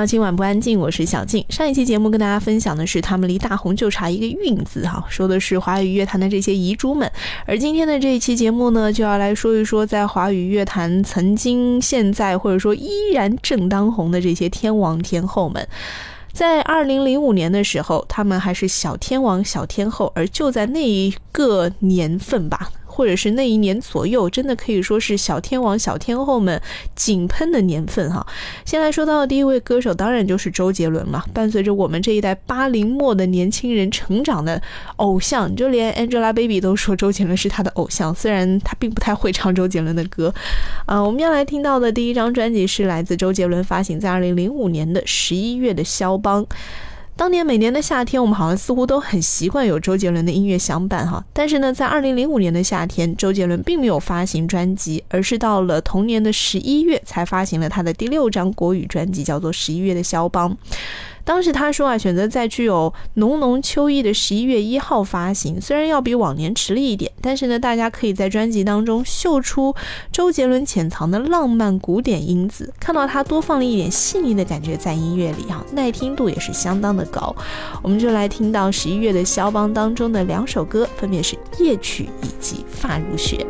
到今晚不安静，我是小静。上一期节目跟大家分享的是他们离大红就差一个韵字哈，说的是华语乐坛的这些遗珠们。而今天的这一期节目呢，就要来说一说在华语乐坛曾经、现在或者说依然正当红的这些天王天后们。在二零零五年的时候，他们还是小天王、小天后，而就在那一个年份吧。或者是那一年左右，真的可以说是小天王、小天后们井喷的年份哈。先来说到的第一位歌手，当然就是周杰伦嘛。伴随着我们这一代八零末的年轻人成长的偶像，就连 Angelababy 都说周杰伦是她的偶像。虽然她并不太会唱周杰伦的歌。啊，我们要来听到的第一张专辑是来自周杰伦发行在二零零五年的十一月的《肖邦》。当年每年的夏天，我们好像似乎都很习惯有周杰伦的音乐相伴哈。但是呢，在二零零五年的夏天，周杰伦并没有发行专辑，而是到了同年的十一月才发行了他的第六张国语专辑，叫做《十一月的肖邦》。当时他说啊，选择在具有浓浓秋意的十一月一号发行，虽然要比往年迟了一点，但是呢，大家可以在专辑当中嗅出周杰伦潜藏的浪漫古典因子，看到他多放了一点细腻的感觉在音乐里啊，耐听度也是相当的高。我们就来听到十一月的肖邦当中的两首歌，分别是夜曲以及发如雪。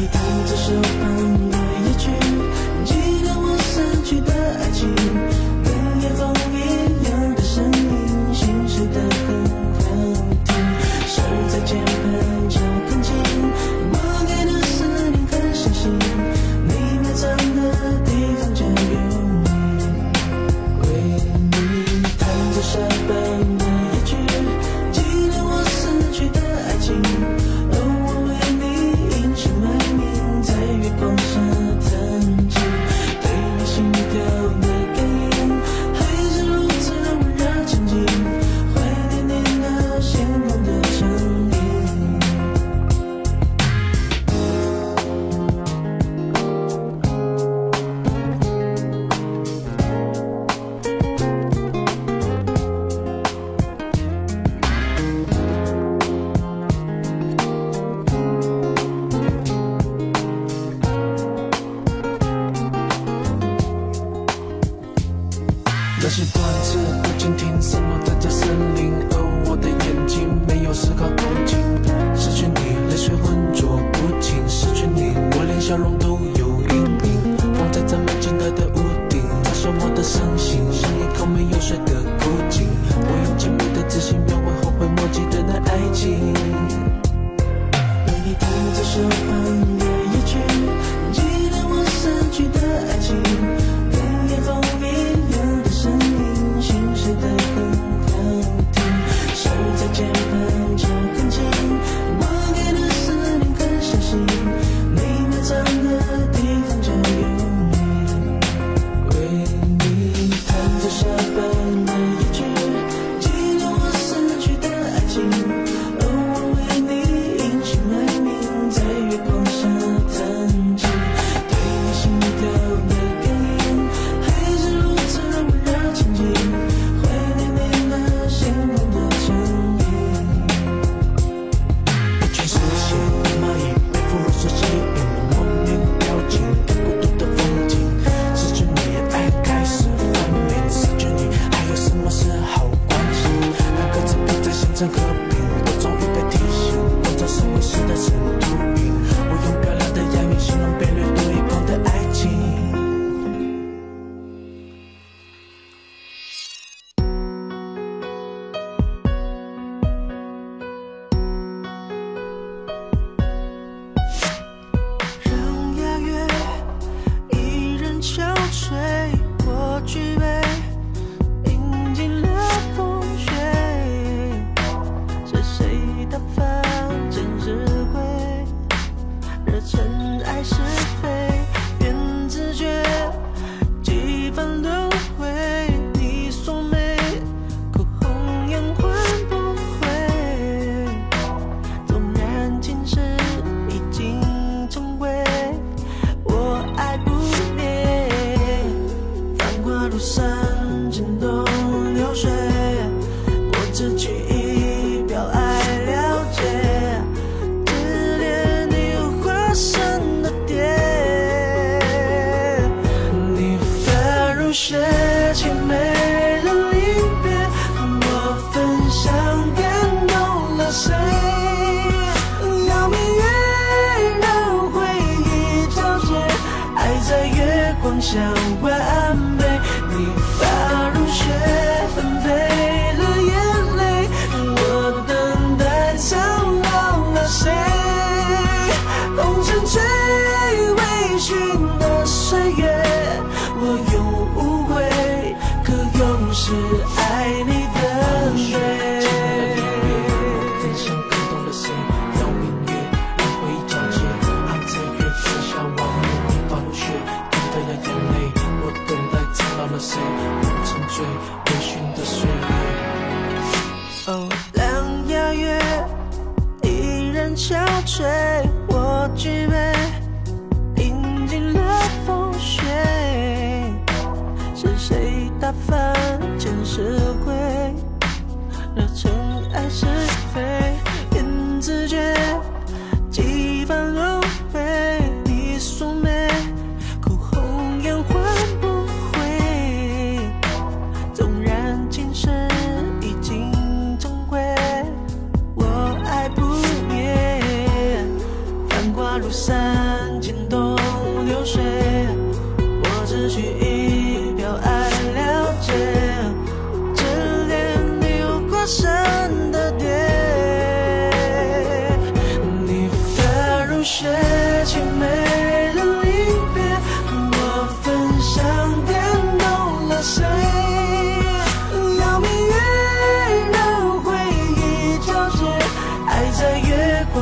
你弹着手放心里空，没有谁的孤寂。我用寂寞的自信描绘后悔莫及的那爱情。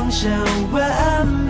听完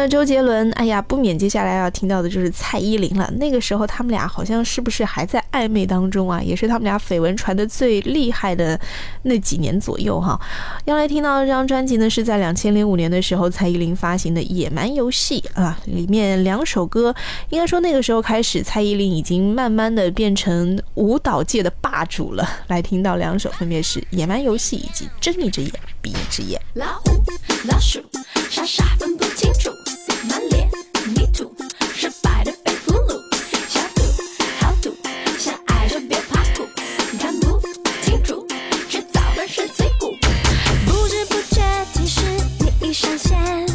了周杰伦，哎呀，不免接下来要听到的就是蔡依林了。那个时候他们俩好像是不是还在暧昧当中啊？也是他们俩绯闻传的最厉害的那几年左右哈。要来听到这张专辑呢，是在两千零五年的时候蔡依林发行的《野蛮游戏》啊，里面两首歌，应该说那个时候开始，蔡依林已经慢慢的变成舞蹈界的霸主了。来听到两首，分别是《野蛮游戏》以及《睁一只眼闭一只眼》。老虎、老鼠，傻傻分不清楚。你上线。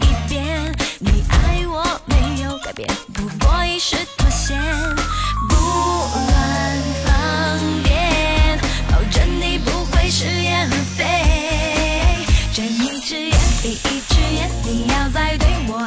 一遍，你爱我没有改变，不过一时妥协。不乱放电，保证你不会食言而肥。睁一只眼闭一只眼，你要再对我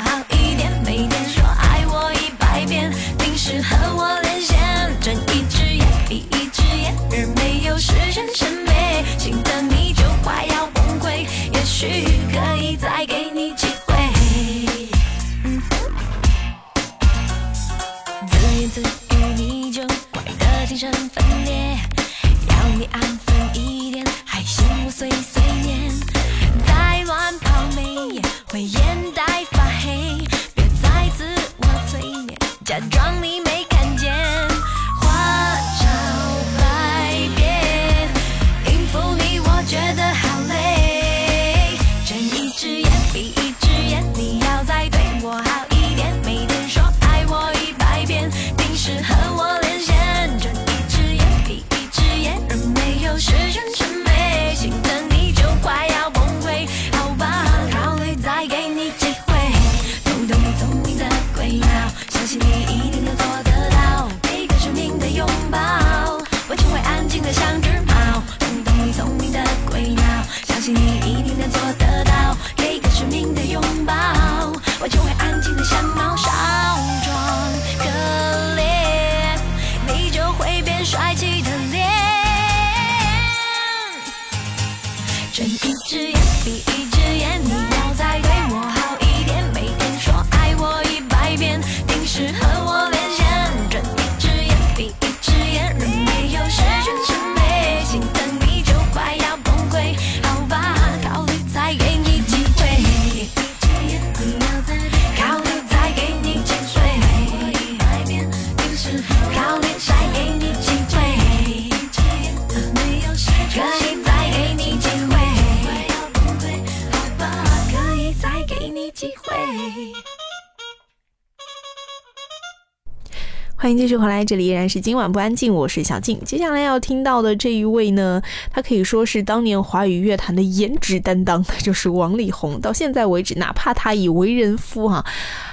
续回来，这里依然是今晚不安静，我是小静。接下来要听到的这一位呢，他可以说是当年华语乐坛的颜值担当，那就是王力宏。到现在为止，哪怕他已为人夫哈、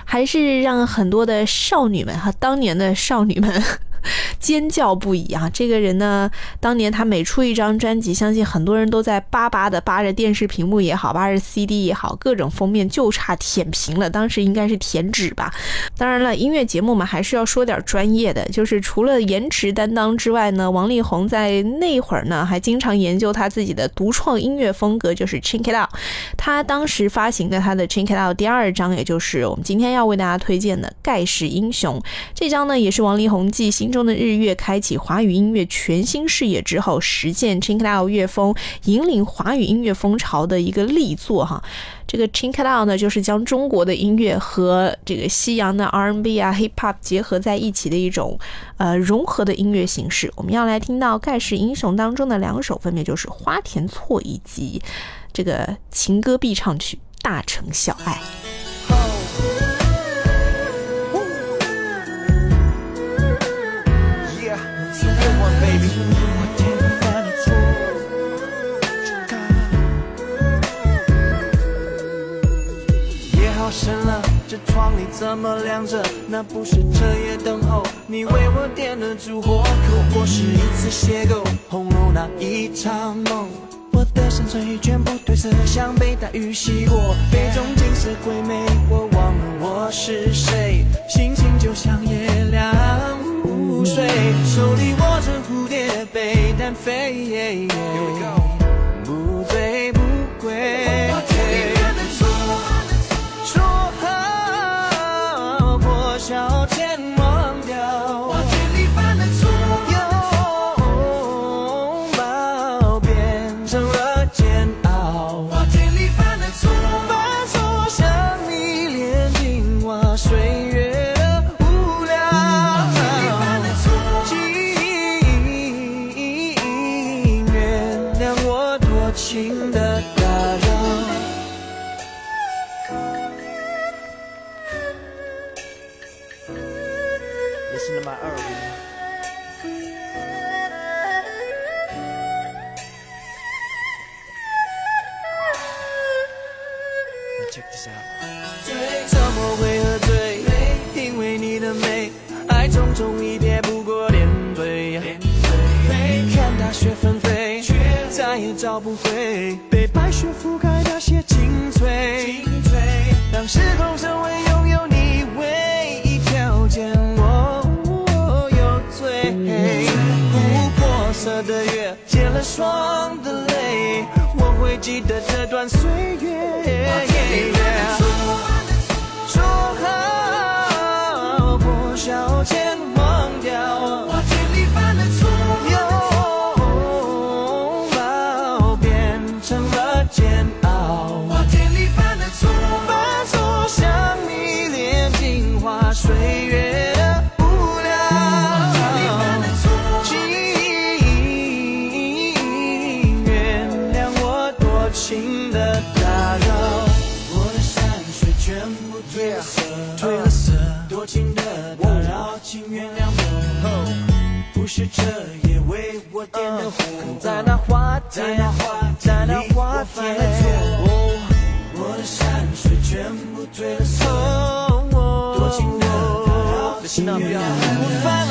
还是让很多的少女们哈，当年的少女们。尖叫不已啊！这个人呢，当年他每出一张专辑，相信很多人都在巴巴的扒着电视屏幕也好，扒着 CD 也好，各种封面就差舔屏了。当时应该是舔纸吧。当然了，音乐节目嘛，还是要说点专业的。就是除了颜值担当之外呢，王力宏在那会儿呢，还经常研究他自己的独创音乐风格，就是 Check It Out。他当时发行的他的 Check It Out 第二张，也就是我们今天要为大家推荐的《盖世英雄》这张呢，也是王力宏继心中的日月开启华语音乐全新视野之后，实践 Check It Out 乐风，引领华语音乐风潮的一个力作哈。这个 c h i n k l o u 呢，就是将中国的音乐和这个西洋的 R&B 啊、Hip Hop 结合在一起的一种呃融合的音乐形式。我们要来听到《盖世英雄》当中的两首，分别就是《花田错》以及这个情歌必唱曲《大城小爱》。夜深了，这窗里怎么亮着？那不是彻夜等候，你为我点了烛火，可或是一次邂逅，红楼那一场梦。我的山水全部褪色，像被大雨洗过。杯中景色鬼魅，我忘了我是谁，心情就像夜凉记得这段岁月。说好过小钱那花田，在那花田，我的山水全部褪了色，多情的打扰，请我犯了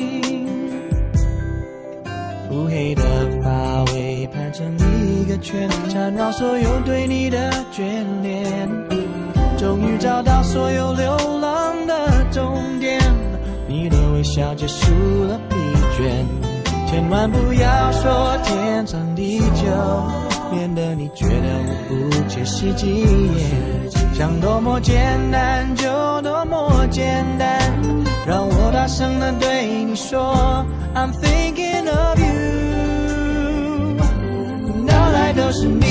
乌黑的发尾盘成一个圈，缠绕所有对你的眷恋。终于找到所有流浪的终点，你的微笑结束了疲倦。千万不要说天长地久，免得你觉得我不切实际。想多么简单就多么简单，让我大声的对你说，I'm thinking of you。脑袋都是你，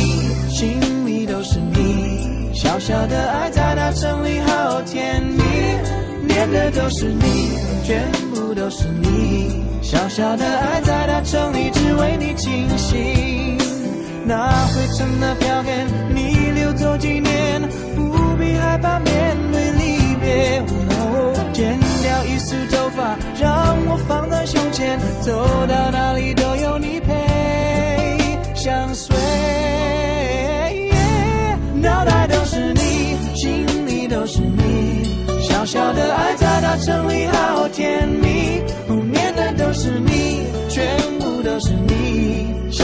心里都是你，小小的爱在大城里好甜蜜，念的都是你，全部都是你，小小的爱在大城里只为你倾心。那灰尘的票根，你留作纪念，不必害怕面对离别。哦，剪掉一束头发，让我放在胸前，走到哪里都有你陪，相随。脑袋都是你，心里都是你，小小的爱在大城里好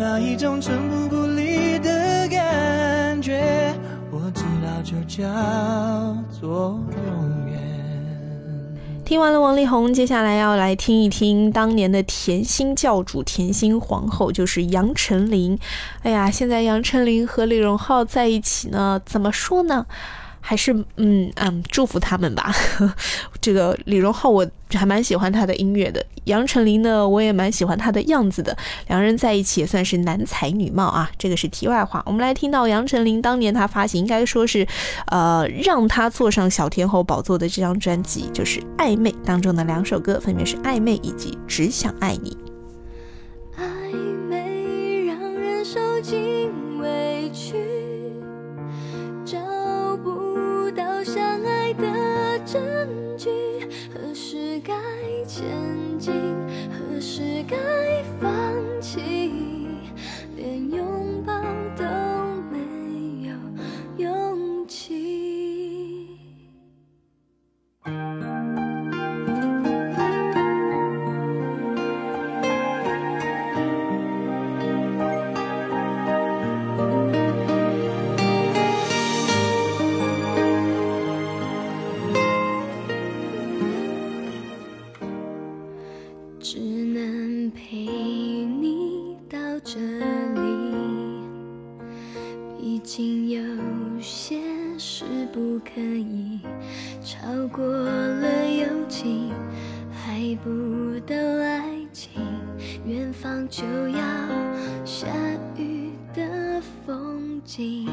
那一种寸步不离的感觉，我知道就叫做永远。听完了王力宏，接下来要来听一听当年的甜心教主、甜心皇后，就是杨丞琳。哎呀，现在杨丞琳和李荣浩在一起呢，怎么说呢？还是嗯嗯，祝福他们吧。这个李荣浩我还蛮喜欢他的音乐的，杨丞琳呢我也蛮喜欢他的样子的。两人在一起也算是男才女貌啊。这个是题外话。我们来听到杨丞琳当年他发行，应该说是呃让他坐上小天后宝座的这张专辑，就是《暧昧》当中的两首歌，分别是《暧昧》以及《只想爱你》。证据。何时该前进，何时该放弃？连拥抱都没有勇气。有些事不可以超过了友情，还不到爱情，远方就要下雨的风景。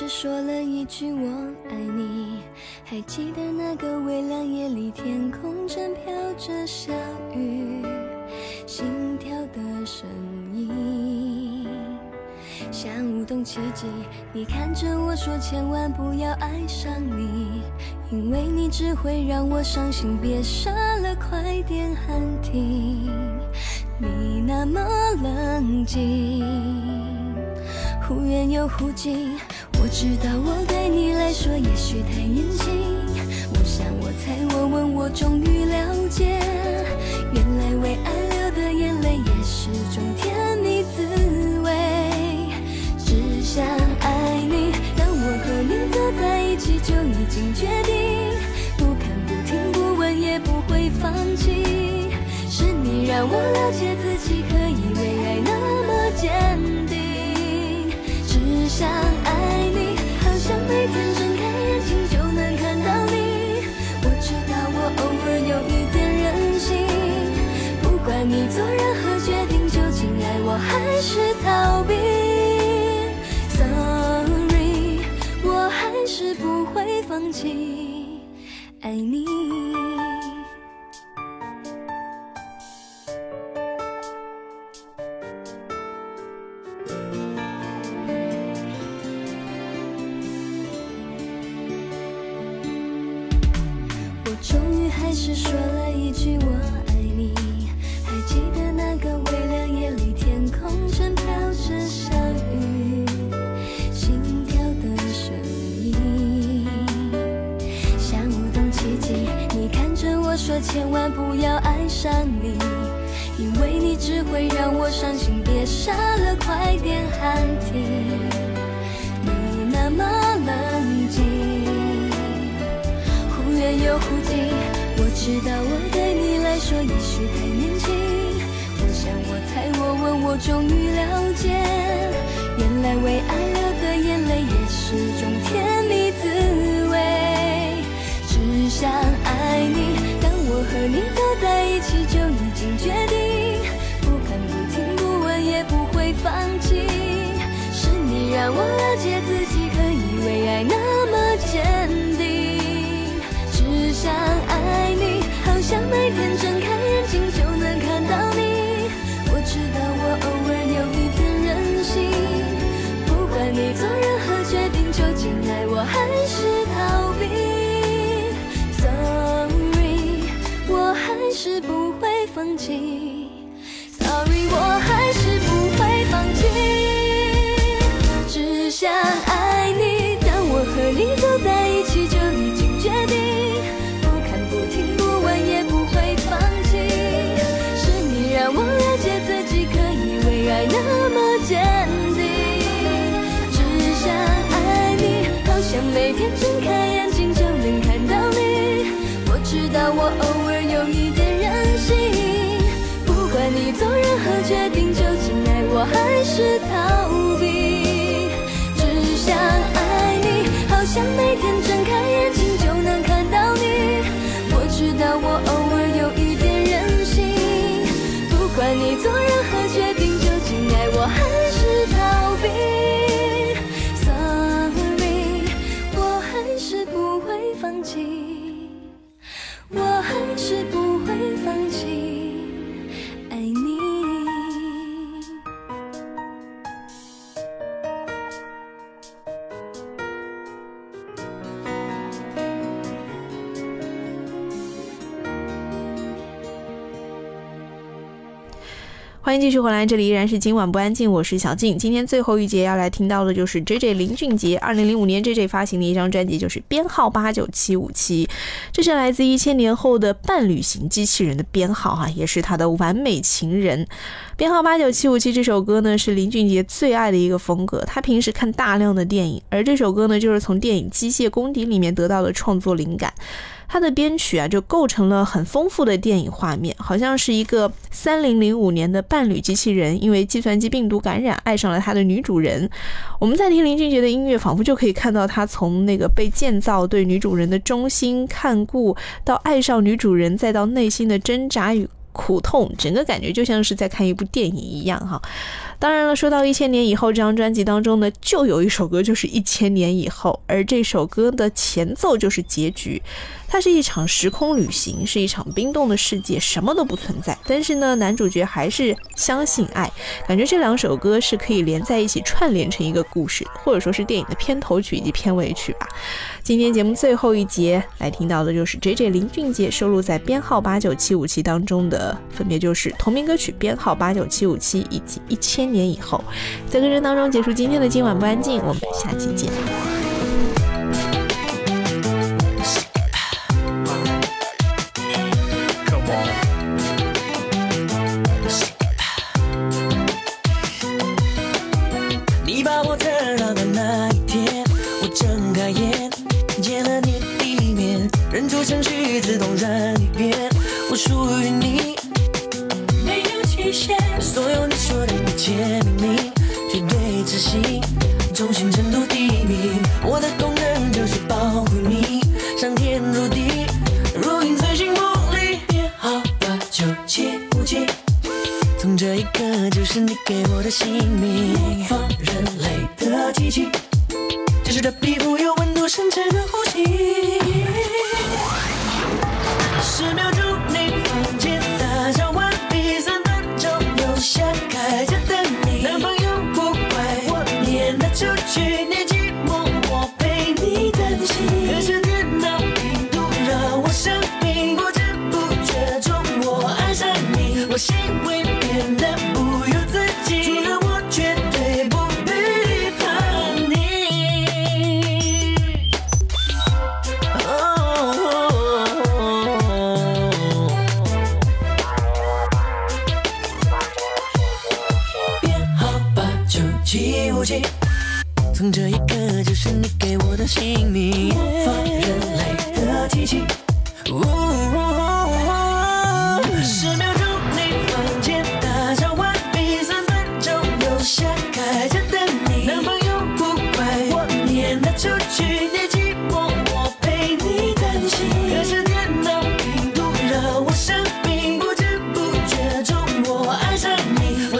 是说了一句我爱你。还记得那个微凉夜里，天空正飘着小雨，心跳的声音像舞动奇迹。你看着我说，千万不要爱上你，因为你只会让我伤心。别傻了，快点喊停。你那么冷静，忽远又忽近。知道我对你来说也许太年轻。我想我猜我问我终起知道我对你来说也许太年轻。我想我猜我问我终于了解，原来为爱流的眼泪也是种甜蜜滋味。只想爱你，当我和你不会决定，究竟爱我还是逃避。只想爱你，好像每天睁开眼睛就能看到你。我知道我偶尔有一点任性，不管你做任欢迎继续回来，这里依然是今晚不安静，我是小静。今天最后一节要来听到的就是 J J 林俊杰，二零零五年 J J 发行的一张专辑，就是编号八九七五七，这是来自一千年后的伴侣型机器人的编号哈，也是他的完美情人。编号八九七五七这首歌呢，是林俊杰最爱的一个风格。他平时看大量的电影，而这首歌呢，就是从电影《机械公敌》里面得到的创作灵感。它的编曲啊，就构成了很丰富的电影画面，好像是一个三零零五年的伴侣机器人，因为计算机病毒感染爱上了他的女主人。我们在听林俊杰的音乐，仿佛就可以看到他从那个被建造对女主人的忠心看顾，到爱上女主人，再到内心的挣扎与苦痛，整个感觉就像是在看一部电影一样哈。当然了，说到一千年以后这张专辑当中呢，就有一首歌就是一千年以后，而这首歌的前奏就是结局。它是一场时空旅行，是一场冰冻的世界，什么都不存在。但是呢，男主角还是相信爱，感觉这两首歌是可以连在一起，串联成一个故事，或者说是电影的片头曲以及片尾曲吧。今天节目最后一节来听到的就是 J J 林俊杰收录在编号八九七五七当中的，分别就是同名歌曲编号八九七五七以及一千年以后。在歌声当中结束今天的今晚不安静，我们下期见。面，认出程序自动任你变，我属于你，没有期限。所有你说的一切秘密，绝对执行，忠心程度第一名。我的功能就是保护你，上天入地，如影随形，梦里编号八九七五七。从这一刻就是你给我的姓名，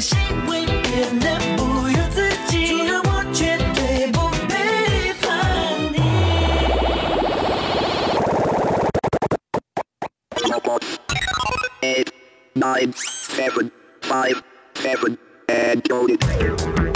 我心会变得不由自己。除了我绝对不背叛你。eight, nine, seven, five, seven, and go. “可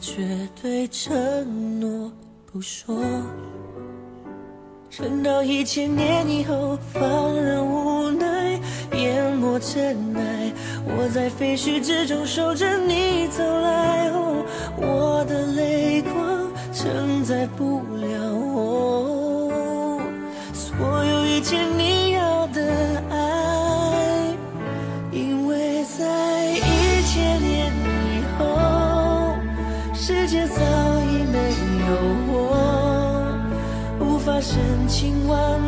绝对承诺，不说。撑到一千年以后，放任无奈，淹没尘埃。我在废墟之中守着你走来，哦，我的泪光承载不了我所有一切你深情万。